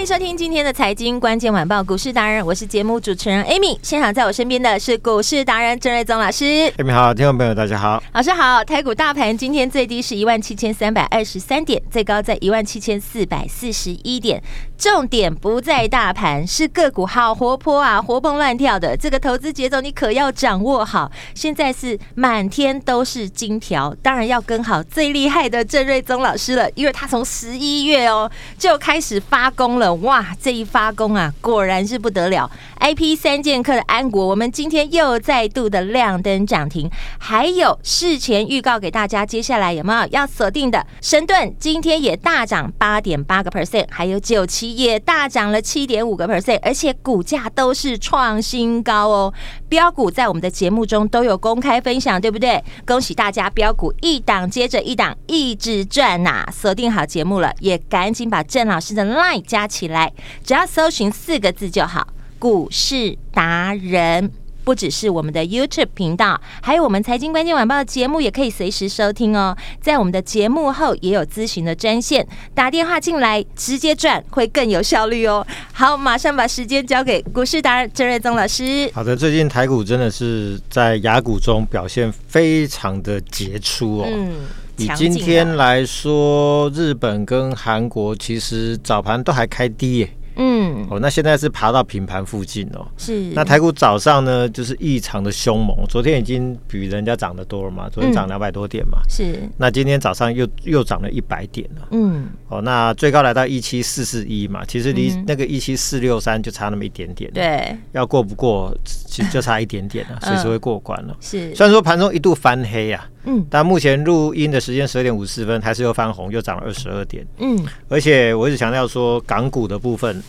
欢迎收听今天的财经关键晚报股市达人，我是节目主持人 Amy。现场在我身边的是股市达人郑瑞宗老师。Amy 好，听众朋友大家好，老师好。台股大盘今天最低是一万七千三百二十三点，最高在一万七千四百四十一点。重点不在大盘，是个股好活泼啊，活蹦乱跳的。这个投资节奏你可要掌握好。现在是满天都是金条，当然要跟好最厉害的郑瑞宗老师了，因为他从十一月哦就开始发功了。哇，这一发功啊，果然是不得了！IP 三剑客的安国，我们今天又再度的亮灯涨停，还有事前预告给大家，接下来有没有要锁定的？神盾今天也大涨八点八个 percent，还有九七也大涨了七点五个 percent，而且股价都是创新高哦。标股在我们的节目中都有公开分享，对不对？恭喜大家，标股一档接着一档，一直赚呐、锁定好节目了，也赶紧把郑老师的 line 加起来，只要搜寻四个字就好，股市达人。不只是我们的 YouTube 频道，还有我们财经关键晚报的节目，也可以随时收听哦。在我们的节目后也有咨询的专线，打电话进来直接转会更有效率哦。好，马上把时间交给股市达人郑瑞宗老师。好的，最近台股真的是在雅股中表现非常的杰出哦。嗯，以今天来说，日本跟韩国其实早盘都还开低耶。嗯，哦，那现在是爬到平盘附近哦。是。那台股早上呢，就是异常的凶猛。昨天已经比人家涨得多了嘛，昨天涨两百多点嘛。是。那今天早上又又涨了一百点了。嗯。哦，那最高来到一七四四一嘛，其实离那个一七四六三就差那么一点点。对。要过不过，其实就差一点点了，随时会过关了。是。虽然说盘中一度翻黑啊，嗯，但目前录音的时间十二点五十四分，还是又翻红，又涨了二十二点。嗯。而且我一直强调说，港股的部分。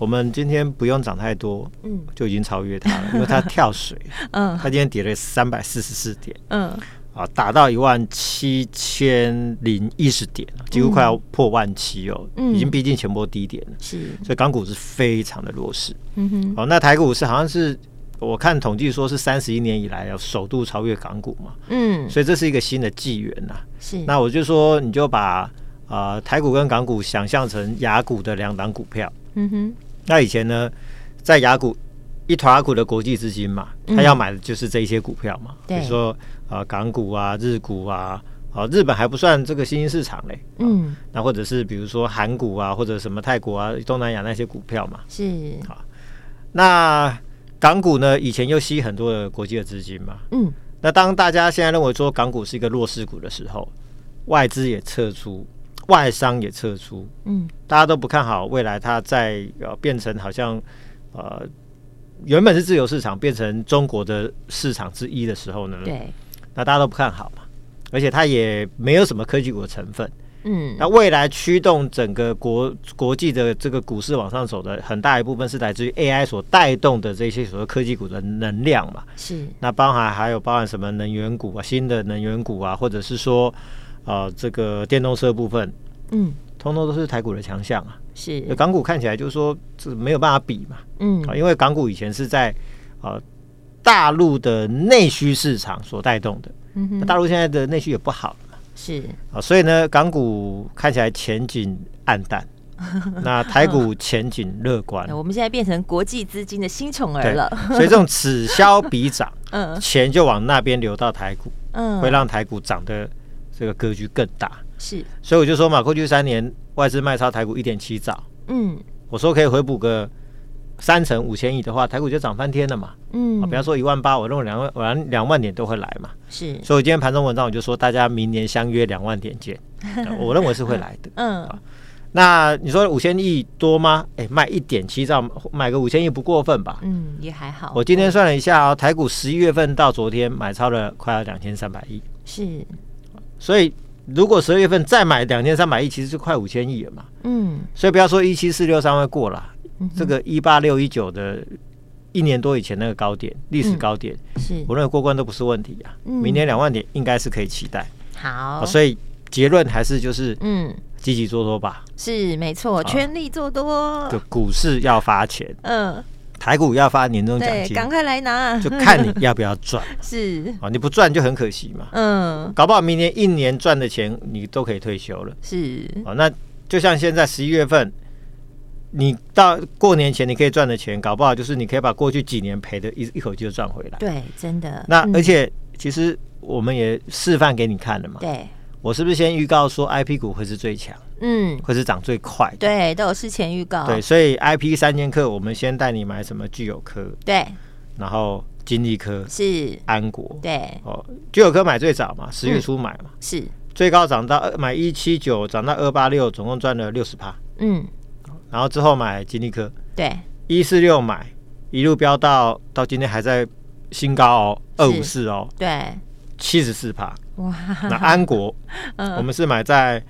我们今天不用涨太多，嗯，就已经超越它了，因为它跳水，嗯，它今天跌了三百四十四点，嗯，啊，打到一万七千零一十点，几乎快要破万七哦，嗯，已经逼近前波低点了，是，所以港股是非常的弱势，嗯哼，哦，那台股是好像是我看统计说是三十一年以来要首度超越港股嘛，嗯，所以这是一个新的纪元呐，是，那我就说你就把啊、呃、台股跟港股想象成雅股的两档股票，嗯哼。那以前呢，在雅股一团雅股的国际资金嘛，他要买的就是这一些股票嘛，嗯、比如说呃港股啊、日股啊，啊日本还不算这个新兴市场嘞，嗯，那或者是比如说韩股啊，或者什么泰国啊、东南亚那些股票嘛，是。啊。那港股呢，以前又吸很多的国际的资金嘛，嗯，那当大家现在认为说港股是一个弱势股的时候，外资也撤出。外商也撤出，嗯，大家都不看好未来，它在呃变成好像呃原本是自由市场变成中国的市场之一的时候呢，对，那大家都不看好嘛，而且它也没有什么科技股的成分，嗯，那未来驱动整个国国际的这个股市往上走的很大一部分是来自于 AI 所带动的这些所谓科技股的能量嘛，是，那包含还有包含什么能源股啊，新的能源股啊，或者是说。啊、呃，这个电动车部分，嗯，通通都是台股的强项啊。是，港股看起来就是说，这没有办法比嘛。嗯，啊，因为港股以前是在啊、呃、大陆的内需市场所带动的。嗯哼，大陆现在的内需也不好嘛。是啊，所以呢，港股看起来前景暗淡，那台股前景乐观。我们现在变成国际资金的新宠儿了。所以这种此消彼长，嗯，钱就往那边流到台股，嗯，会让台股涨得。这个格局更大，是，所以我就说嘛，过去三年外资卖超台股一点七兆，嗯，我说可以回补个三成五千亿的话，台股就涨翻天了嘛，嗯，比方说一万八，我认为两万两两万点都会来嘛，是，所以我今天盘中文章我就说，大家明年相约两万点见，我认为是会来的，嗯，那你说五千亿多吗？哎，卖一点七兆，买个五千亿不过分吧？嗯，也还好。我今天算了一下哦，台股十一月份到昨天买超了快要两千三百亿，是。所以如果十二月份再买两千三百亿，其实就快五千亿了嘛。嗯。所以不要说一七四六三会过了，这个一八六一九的一年多以前那个高点，历史高点，嗯、是我认为过关都不是问题啊。嗯、明年两万点应该是可以期待。好，所以结论还是就是嗯。积极做多吧，是没错，全力做多。就股市要发钱，嗯，台股要发年终奖金，赶快来拿，就看你要不要赚。是啊，你不赚就很可惜嘛。嗯，搞不好明年一年赚的钱你都可以退休了。是啊，那就像现在十一月份，你到过年前你可以赚的钱，搞不好就是你可以把过去几年赔的一一口气就赚回来。对，真的。那而且其实我们也示范给你看了嘛。对。我是不是先预告说 I P 股会是最强？嗯，会是涨最快？对，都有事前预告。对，所以 I P 三千克，我们先带你买什么？聚友科。对。然后金利科是安国。对。哦，聚友科买最早嘛，十月初买嘛。是。最高涨到买一七九，涨到二八六，总共赚了六十趴。嗯。然后之后买金利科。对。一四六买，一路飙到到今天还在新高哦，二五四哦。对。七十四趴。哇，那安国，嗯、我们是买在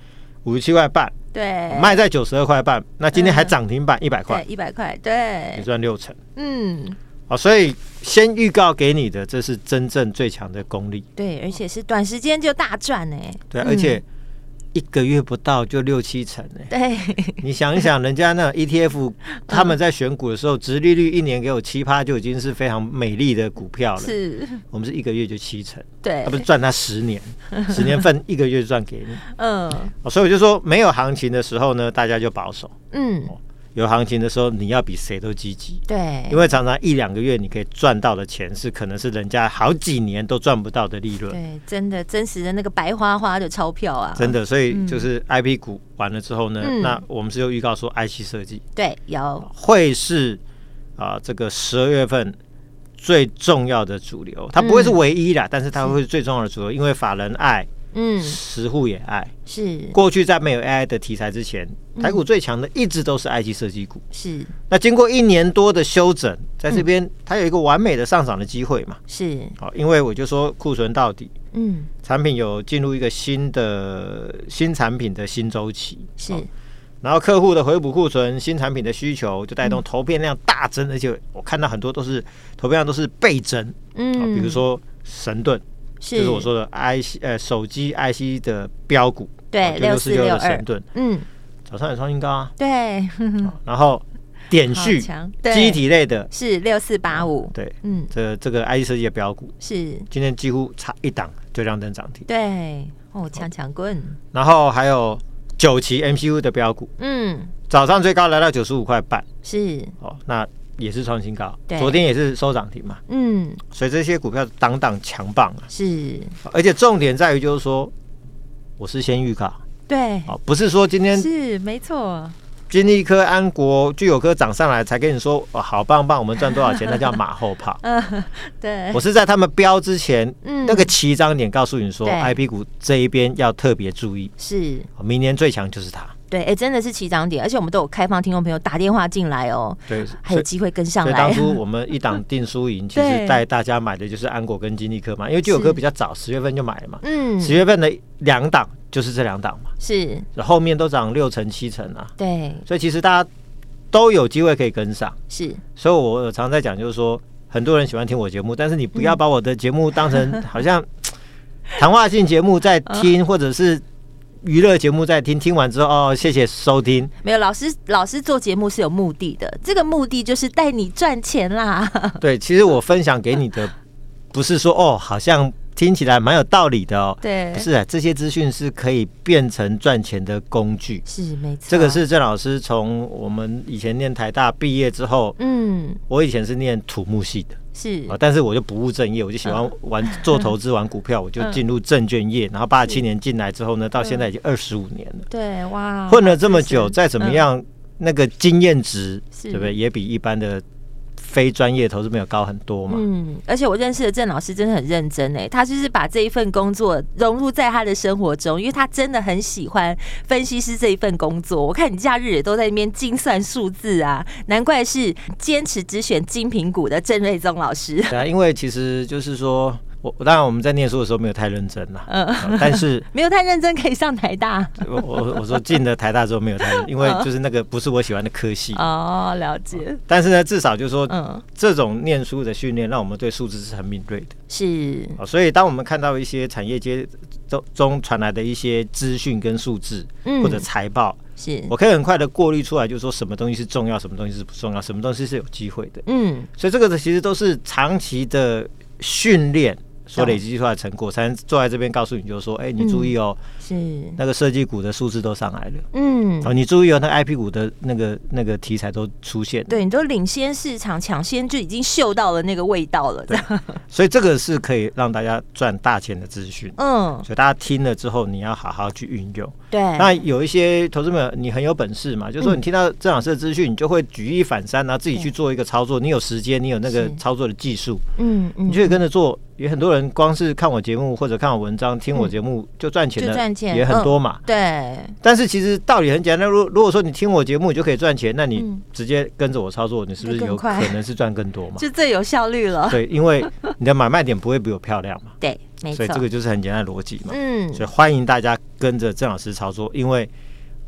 五十七块半，对，卖在九十二块半，那今天还涨停板一百块，一百块，对，你赚六成，嗯，好，所以先预告给你的，这是真正最强的功力，对，而且是短时间就大赚呢，对，而且。一个月不到就六七成哎，对，你想一想，人家那 ETF 他们在选股的时候，殖利率一年给我七趴就已经是非常美丽的股票了。是，我们是一个月就七成，对，他不是赚他十年，十年份一个月就赚给你。嗯，所以我就说，没有行情的时候呢，大家就保守。嗯。有行情的时候，你要比谁都积极。对，因为常常一两个月你可以赚到的钱，是可能是人家好几年都赚不到的利润。对，真的真实的那个白花花的钞票啊！真的，所以就是 I P 股完了之后呢，嗯、那我们是有预告说 I C 设计，对，有会是啊、呃、这个十二月份最重要的主流，它不会是唯一啦，嗯、但是它会是最重要的主流，因为法人爱。嗯，实户也爱。是。过去在没有 AI 的题材之前，台股最强的一直都是 IT 设计股。是。那经过一年多的修整，在这边它有一个完美的上涨的机会嘛？是。好，因为我就说库存到底，嗯，产品有进入一个新的新产品的新周期。是，然后客户的回补库存，新产品的需求就带动投片量大增，而且我看到很多都是投片量都是倍增，嗯，比如说神盾。是。就是我说的 IC 呃手机 IC 的标股，对六四六二。神盾，嗯，早上也创新高啊，对，然后点序记忆体类的。是六四八五，对，嗯，这这个 IC 设计的标股是。今天几乎差一档就亮灯涨停，对，哦，强强棍，然后还有九旗 MCU 的标股，嗯，早上最高来到九十五块半，是。哦，那。也是创新高，昨天也是收涨停嘛。嗯，所以这些股票档档强棒啊。是，而且重点在于就是说，我是先预告，对，哦，不是说今天是没错，金立科、安国、聚友科涨上来才跟你说，哦，好棒棒，我们赚多少钱，那叫马后炮。嗯，对，我是在他们标之前，嗯，那个起涨点告诉你说，IP 股这一边要特别注意，是，明年最强就是它。对，哎，真的是起涨点，而且我们都有开放听众朋友打电话进来哦，对，还有机会跟上来。当初 我们一档定输赢，其实带大家买的就是安国跟金利科嘛，因为聚友科比较早，十月份就买了嘛，嗯，十月份的两档就是这两档嘛，是，后面都涨六成七成啊，对，所以其实大家都有机会可以跟上，是，所以我常在讲，就是说很多人喜欢听我节目，但是你不要把我的节目当成好像 谈话性节目在听，或者是。娱乐节目在听，听完之后哦，谢谢收听。没有老师，老师做节目是有目的的，这个目的就是带你赚钱啦。对，其实我分享给你的不是说哦，好像听起来蛮有道理的哦。对，不是啊，这些资讯是可以变成赚钱的工具。是没错，这个是郑老师从我们以前念台大毕业之后，嗯，我以前是念土木系的。是啊，但是我就不务正业，我就喜欢玩 做投资、玩股票，我就进入证券业。然后八七年进来之后呢，到现在已经二十五年了。对，哇，混了这么久，再怎么样，那个经验值，对不对？也比一般的非专业投资没有高很多嘛。嗯，而且我认识的郑老师真的很认真哎，他就是把这一份工作融入在他的生活中，因为他真的很喜欢分析师这一份工作。我看你假日也都在那边精算数字啊，难怪是坚持只选精品股的郑瑞宗老师。对啊，因为其实就是说。我当然我们在念书的时候没有太认真啦，嗯，但是 没有太认真可以上台大。我我我说进了台大之后没有太因为就是那个不是我喜欢的科系。哦，了解。但是呢，至少就是说，嗯，这种念书的训练让我们对数字是很敏锐的。是。所以当我们看到一些产业界中中传来的一些资讯跟数字，嗯或者财报，是我可以很快的过滤出来，就是说什么东西是重要，什么东西是不重要，什么东西是有机会的。嗯。所以这个其实都是长期的训练。所累积出来的成果，才能坐在这边告诉你，就是说，哎、欸，你注意哦，是。那个设计股的数字都上来了，嗯，哦，你注意哦，那 IP 股的那个那个题材都出现，对，你都领先市场，抢先就已经嗅到了那个味道了，对，所以这个是可以让大家赚大钱的资讯，嗯，所以大家听了之后，你要好好去运用，对。那有一些投资者，你很有本事嘛，就是说你听到郑老师的资讯，你就会举一反三，然后自己去做一个操作，你有时间，你有那个操作的技术，嗯，你就可以跟着做。有很多人光是看我节目或者看我文章、听我节目就赚钱的，也很多嘛。对。但是其实道理很简单，如如果说你听我节目你就可以赚钱，那你直接跟着我操作，你是不是有可能是赚更多嘛？就最有效率了。对，因为你的买卖点不会比我漂亮嘛。对，没错。所以这个就是很简单的逻辑嘛。嗯。所以欢迎大家跟着郑老师操作，因为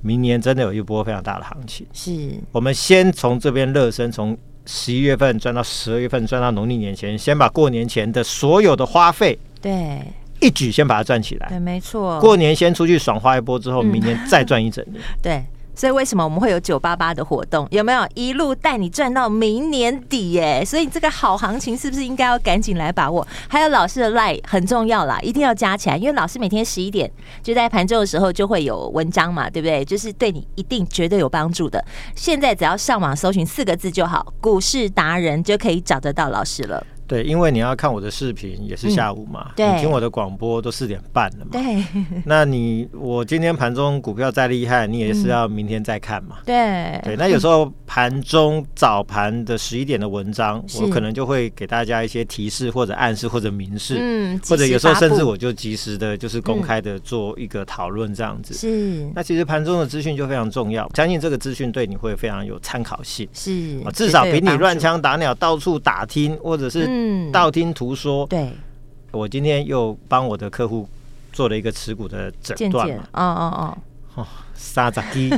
明年真的有一波非常大的行情。是。我们先从这边热身，从。十一月份赚到十二月份，赚到农历年前，先把过年前的所有的花费，对，一举先把它赚起来。对，没错。过年先出去爽花一波之后，明年再赚一整年。嗯、对。所以为什么我们会有九八八的活动？有没有一路带你赚到明年底？耶？所以这个好行情是不是应该要赶紧来把握？还有老师的 LINE 很重要啦，一定要加起来，因为老师每天十一点就在盘中的时候就会有文章嘛，对不对？就是对你一定绝对有帮助的。现在只要上网搜寻四个字就好，股市达人就可以找得到老师了。对，因为你要看我的视频也是下午嘛，嗯、对，你听我的广播都四点半了嘛，对，那你我今天盘中股票再厉害，你也是要明天再看嘛，对、嗯，对，那有时候盘中早盘的十一点的文章，我可能就会给大家一些提示或者暗示或者明示，嗯，或者有时候甚至我就及时的，就是公开的做一个讨论这样子，是、嗯，那其实盘中的资讯就非常重要，相信这个资讯对你会非常有参考性，是，至少比你乱枪打鸟到处打听或者是。嗯，道听途说。对，我今天又帮我的客户做了一个持股的诊断嘛。哦哦哦。哦，沙杂鸡，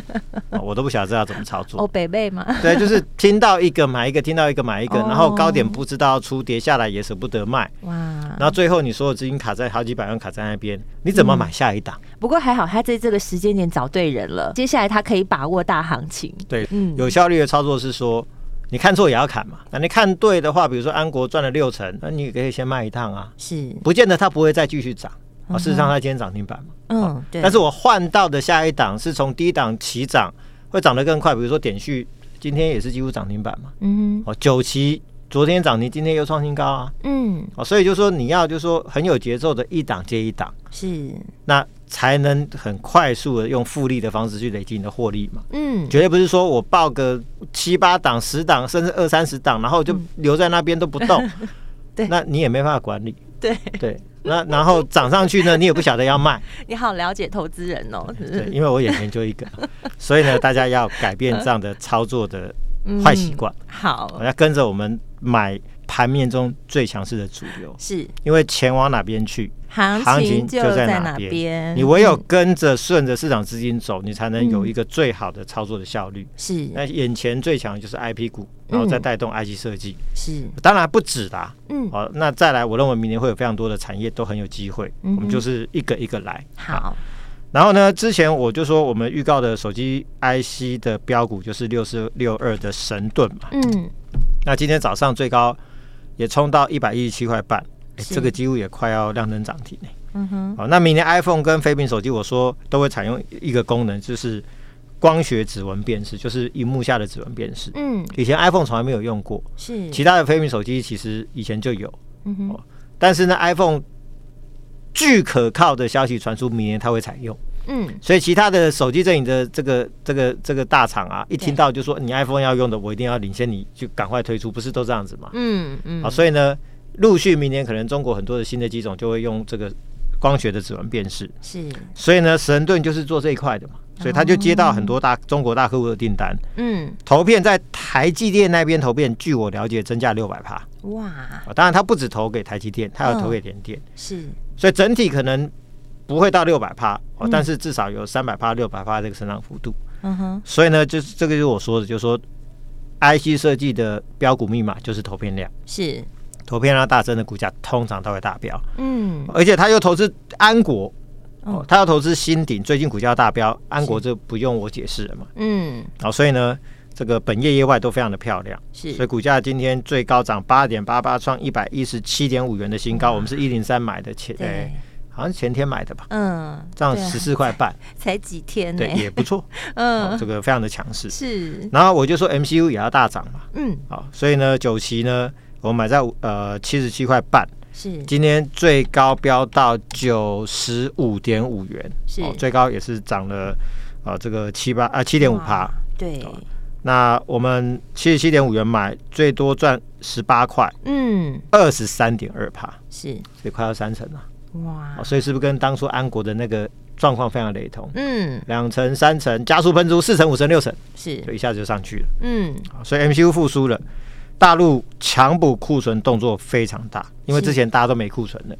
我都不晓得这要怎么操作。哦，北北嘛。对，就是听到一个买一个，听到一个买一个，然后高点不知道出，跌下来也舍不得卖。哇。然后最后你所有资金卡在好几百万卡在那边，你怎么买下一档？不过还好，他在这个时间点找对人了。接下来他可以把握大行情。对，嗯，有效率的操作是说。你看错也要砍嘛？那你看对的话，比如说安国赚了六成，那你也可以先卖一趟啊。是，不见得它不会再继续涨。啊，事实上它今天涨停板嘛。嗯，对。但是我换到的下一档是从低档起涨，会涨得更快。比如说点序今天也是几乎涨停板嘛。嗯。哦，九期昨天涨停，今天又创新高啊。嗯。哦，所以就是说你要就是说很有节奏的一档接一档。是。那。才能很快速的用复利的方式去累积你的获利嘛？嗯，绝对不是说我报个七八档、十档，甚至二三十档，然后就留在那边都不动，嗯、对，那你也没办法管理。对对，那然后涨上去呢，你也不晓得要卖。你好了解投资人哦，是是对，因为我也研究一个，所以呢，大家要改变这样的操作的 坏习惯。好，我要跟着我们买。盘面中最强势的主流，是因为钱往哪边去，行情就在哪边。你唯有跟着顺着市场资金走，你才能有一个最好的操作的效率。是，那眼前最强的就是 IP 股，然后再带动 IC 设计。是，当然不止啦。嗯，好，那再来，我认为明年会有非常多的产业都很有机会。我们就是一个一个来。好，然后呢，之前我就说我们预告的手机 IC 的标股就是六四六二的神盾嘛。嗯，那今天早上最高。也冲到一百一十七块半，这个几乎也快要亮灯涨停呢。嗯哼，好，那明年 iPhone 跟飞屏手机，我说都会采用一个功能，就是光学指纹辨识，就是荧幕下的指纹辨识。嗯，以前 iPhone 从来没有用过，是其他的飞屏手机其实以前就有。嗯哼，但是呢，iPhone 据可靠的消息传出，明年它会采用。嗯，所以其他的手机阵营的这个这个这个大厂啊，一听到就说你 iPhone 要用的，我一定要领先你，就赶快推出，不是都这样子吗？嗯嗯，啊，所以呢，陆续明年可能中国很多的新的机种就会用这个光学的指纹辨识，是，所以呢，神盾就是做这一块的嘛。所以他就接到很多大中国大客户的订单，嗯，投片在台积电那边投片，据我了解增加六百帕，哇！当然他不止投给台积电，他要投给联电，是，所以整体可能不会到六百趴，但是至少有三百趴、六百趴这个成长幅度，嗯哼。所以呢，就是这个就是我说的，就是说，IC 设计的标股密码就是投片量，是。投片量大增的股价通常都会大飙，嗯，而且他又投资安国。哦，他要投资新鼎，最近股价大飙，安国这不用我解释了嘛。嗯，好，所以呢，这个本业业外都非常的漂亮，是，所以股价今天最高涨八点八八，创一百一十七点五元的新高。我们是一零三买的前，对，好像前天买的吧。嗯，这样十四块半，才 几天，对，也不错。嗯，这个非常的强势。是，然后我就说 MCU 也要大涨嘛。嗯，好，所以呢，九旗呢，我们买在呃七十七块半。是，今天最高飙到九十五点五元，是、哦、最高也是涨了，啊，这个七八啊七点五趴。对、哦，那我们七十七点五元买，最多赚十八块，嗯，二十三点二趴，是，所以快要三成了，哇、哦！所以是不是跟当初安国的那个状况非常雷同？嗯，两成、三成，加速喷出，四成、五成、六成，是，就一下子就上去了，嗯，所以 MCU 复苏了。大陆强补库存动作非常大，因为之前大家都没库存的，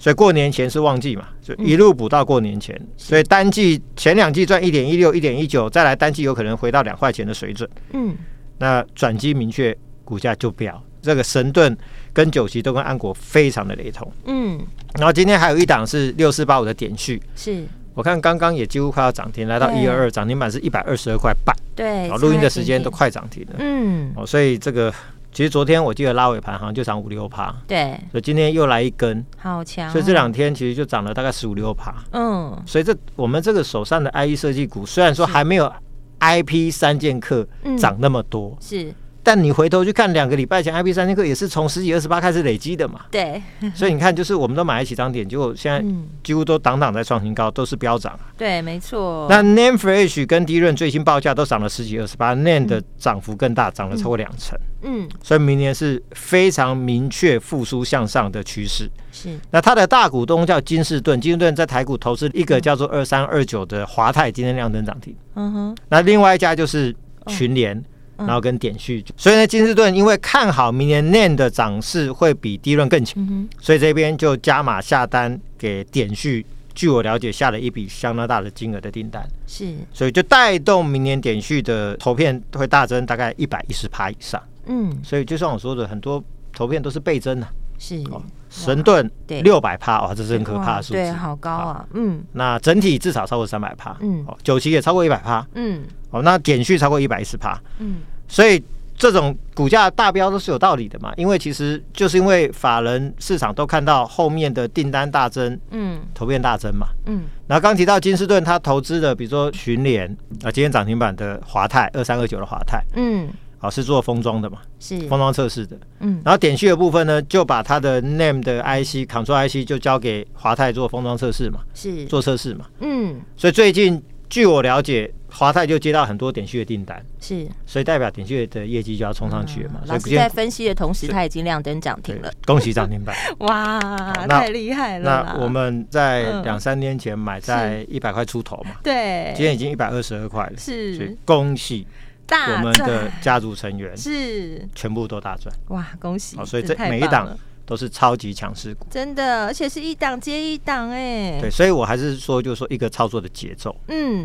所以过年前是旺季嘛，就一路补到过年前，所以单季前两季赚一点一六、一点一九，再来单季有可能回到两块钱的水准。嗯，那转机明确，股价就飙。这个神盾跟九旗都跟安国非常的雷同。嗯，然后今天还有一档是六四八五的点序，是。我看刚刚也几乎快要涨停，来到一二二，涨停板是一百二十二块半。对，然后录音的时间都快涨停了。嗯，哦，所以这个。其实昨天我记得拉尾盘好像就涨五六趴，对，所以今天又来一根，好强，所以这两天其实就涨了大概十五六趴，嗯，所以这我们这个手上的 IE 设计股虽然说还没有 IP 三剑客涨那么多，是。但你回头去看，两个礼拜前，IP 三千克也是从十几二十八开始累积的嘛？对，所以你看，就是我们都买得起涨点，结果现在几乎都档档在创新高，都是飙涨。对，没错。那 Name Fresh 跟 DRAM 最新报价都涨了十几二十八，Name 的涨幅更大，涨了超过两成。嗯，所以明年是非常明确复苏向上的趋势。是。那它的大股东叫金士顿，金士顿在台股投资一个叫做二三二九的华泰，今天亮灯涨停。嗯哼。那另外一家就是群联。然后跟点序，所以呢，金士顿因为看好明年 NAND 的涨势会比 DRAM 更强，嗯、所以这边就加码下单给点序。据我了解，下了一笔相当大的金额的订单，是，所以就带动明年点序的投片会大增，大概一百一十趴以上。嗯，所以就像我说的，很多投片都是倍增的。是，哦、神盾六百趴，哇，这是很可怕的数字，对，好高啊。嗯，那整体至少超过三百趴。嗯，哦，九期也超过一百趴。嗯。哦，那点序超过一百一十趴，嗯，所以这种股价大飙都是有道理的嘛，因为其实就是因为法人市场都看到后面的订单大增，嗯，投片大增嘛，嗯，然后刚提到金士顿他投资的，比如说巡联啊，今天涨停板的华泰二三二九的华泰，嗯，好、啊、是做封装的嘛，是。封装测试的，嗯，然后点序的部分呢，就把它的 name 的 IC Control IC 就交给华泰做封装测试嘛，是。做测试嘛，嗯，所以最近据我了解。华泰就接到很多点序的订单，是，所以代表点序的业绩就要冲上去了嘛。老师在分析的同时，他已经亮灯涨停了，恭喜涨停板！哇，太厉害了！那我们在两三年前买在一百块出头嘛，对，今天已经一百二十二块了，是，所以恭喜我们的家族成员是全部都大赚，哇，恭喜！所以这每一档都是超级强势股，真的，而且是一档接一档哎。对，所以我还是说，就是说一个操作的节奏，嗯。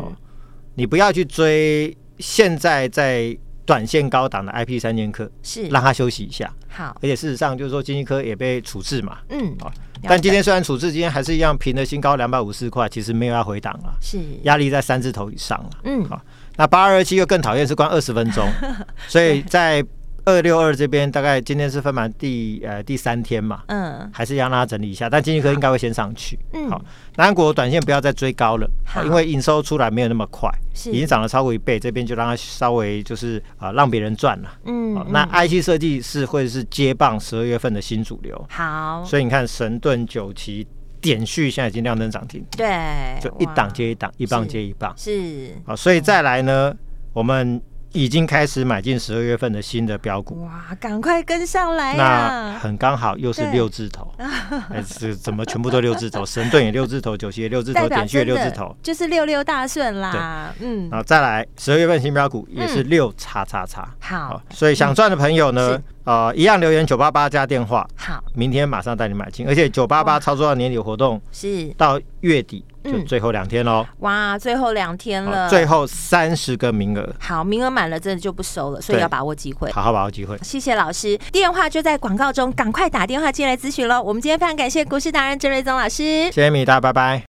你不要去追现在在短线高档的 IP 三剑客，是让他休息一下。好，而且事实上就是说，金济科也被处置嘛。嗯，好。但今天虽然处置，今天还是一样平的新高两百五十四块，其实没有要回档了，是压力在三字头以上了。嗯，好。那八二二七又更讨厌，是关二十分钟，所以在。二六二这边大概今天是分盘第呃第三天嘛，嗯，还是要让它整理一下，但经济科应该会先上去。嗯，好，南国短线不要再追高了，好，因为营收出来没有那么快，是已经涨了超过一倍，这边就让它稍微就是啊让别人赚了。嗯，好，那 IC 设计是会是接棒十二月份的新主流。好，所以你看神盾九旗点序现在已经亮灯涨停，对，就一档接一档，一棒接一棒，是。好，所以再来呢，我们。已经开始买进十二月份的新的标股，哇，赶快跟上来呀！那很刚好，又是六字头，哎，是怎么全部都六字头？神盾也六字头，九七也六字头，点序也六字头，就是六六大顺啦。嗯，然后再来十二月份新标股也是六叉叉叉。好，所以想赚的朋友呢，呃，一样留言九八八加电话。好，明天马上带你买进，而且九八八操作到年底活动是到月底。就最后两天喽！哇，最后两天了，最后三十个名额。好，名额满了，真的就不收了，所以要把握机会，好好把握机会。谢谢老师，电话就在广告中，赶快打电话进来咨询喽。我们今天非常感谢股市达人郑瑞宗老师，谢谢米大，拜拜。